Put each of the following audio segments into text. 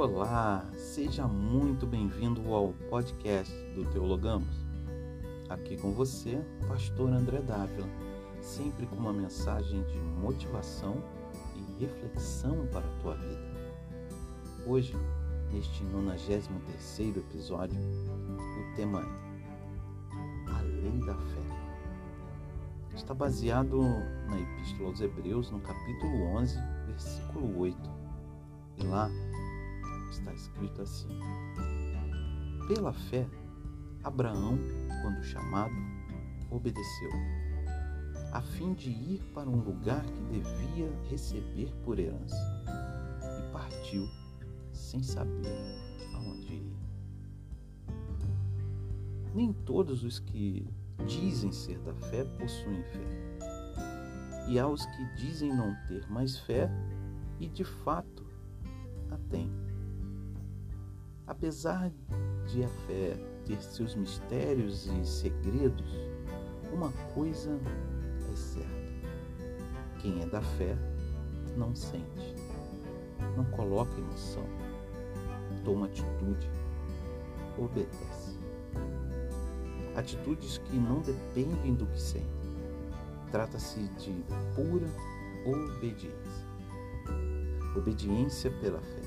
Olá, seja muito bem-vindo ao podcast do Teologamos. Aqui com você, pastor André Dávila, sempre com uma mensagem de motivação e reflexão para a tua vida. Hoje, neste 93º episódio, o tema é A Lei da Fé. Está baseado na Epístola aos Hebreus, no capítulo 11, versículo 8. E lá está escrito assim: Pela fé, Abraão, quando chamado, obedeceu, a fim de ir para um lugar que devia receber por herança, e partiu sem saber aonde ir. Nem todos os que dizem ser da fé possuem fé. E há os que dizem não ter mais fé e de fato a têm. Apesar de a fé ter seus mistérios e segredos, uma coisa é certa: quem é da fé não sente, não coloca emoção, toma atitude, obedece. Atitudes que não dependem do que sente. Trata-se de pura obediência. Obediência pela fé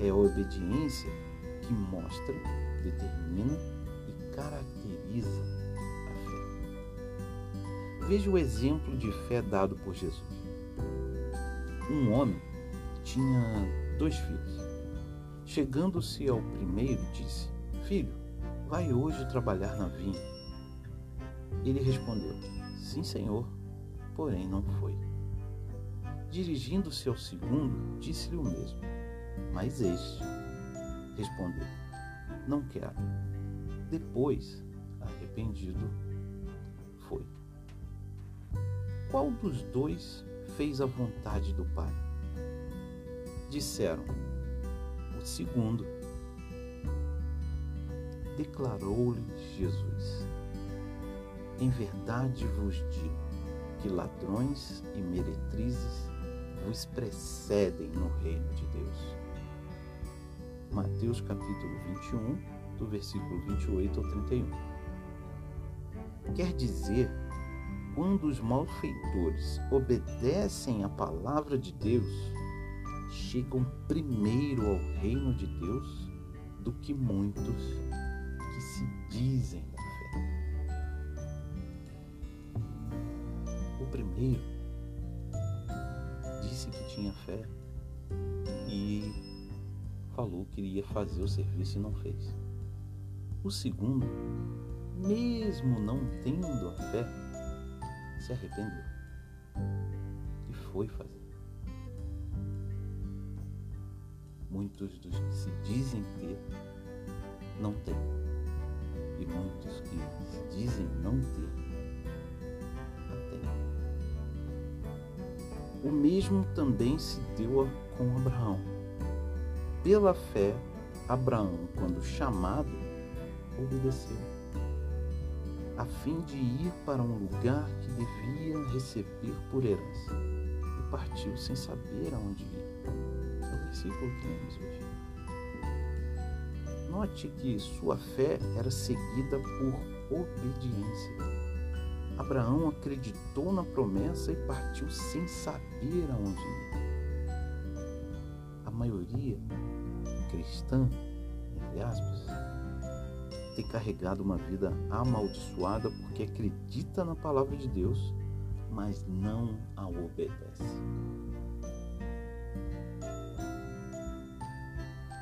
é a obediência que mostra, determina e caracteriza a fé. Veja o exemplo de fé dado por Jesus. Um homem tinha dois filhos. Chegando-se ao primeiro, disse: Filho, vai hoje trabalhar na vinha. Ele respondeu: Sim, senhor, porém não foi. Dirigindo-se ao segundo, disse-lhe o mesmo. Mas este respondeu: Não quero. Depois, arrependido, foi. Qual dos dois fez a vontade do Pai? Disseram: O segundo. Declarou-lhe Jesus: Em verdade vos digo que ladrões e meretrizes vos precedem no reino de Deus. Mateus capítulo 21, do versículo 28 ao 31. Quer dizer, quando os malfeitores obedecem à palavra de Deus, chegam primeiro ao reino de Deus do que muitos que se dizem da fé. O primeiro disse que tinha fé falou que iria fazer o serviço e não fez. O segundo, mesmo não tendo a fé, se arrependeu e foi fazer. Muitos dos que se dizem ter não têm, e muitos que se dizem não ter a têm. O mesmo também se deu com Abraão pela fé, Abraão, quando chamado, obedeceu, a fim de ir para um lugar que devia receber por herança, e partiu sem saber aonde ir. É o versículo que lemos hoje. Note que sua fé era seguida por obediência. Abraão acreditou na promessa e partiu sem saber aonde ir. A maioria cristã, entre aspas, tem carregado uma vida amaldiçoada porque acredita na palavra de Deus, mas não a obedece.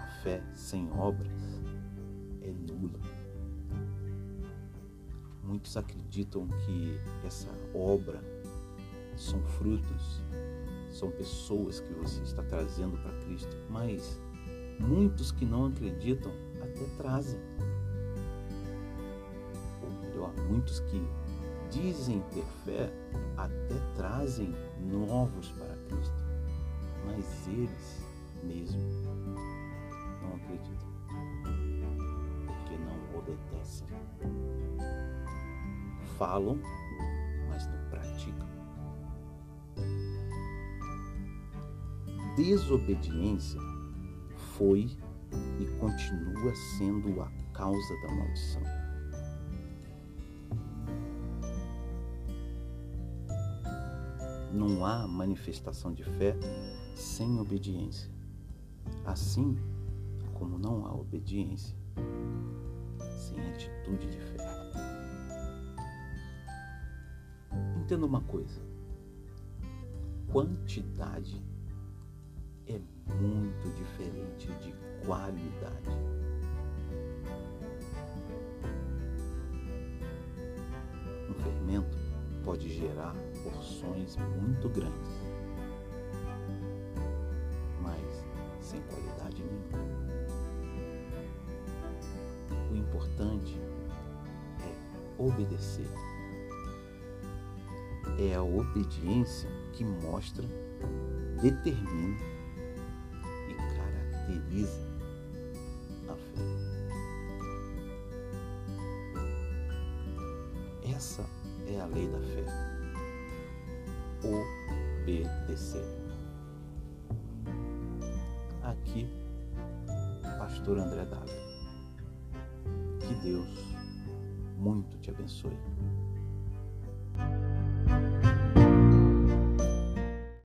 A fé sem obras é nula. Muitos acreditam que essa obra são frutos, são pessoas que você está trazendo para Cristo, mas Muitos que não acreditam até trazem. Ou melhor, muitos que dizem ter fé até trazem novos para Cristo. Mas eles mesmos não acreditam. Porque não obedecem. Falam, mas não praticam. Desobediência foi e continua sendo a causa da maldição. Não há manifestação de fé sem obediência, assim como não há obediência sem atitude de fé. Entenda uma coisa: quantidade é muito diferente de qualidade. Um fermento pode gerar porções muito grandes, mas sem qualidade nenhuma. O importante é obedecer. É a obediência que mostra, determina caracteriza a fé. Essa é a lei da fé. Obedecer. Aqui, Pastor André Dávila. Que Deus muito te abençoe.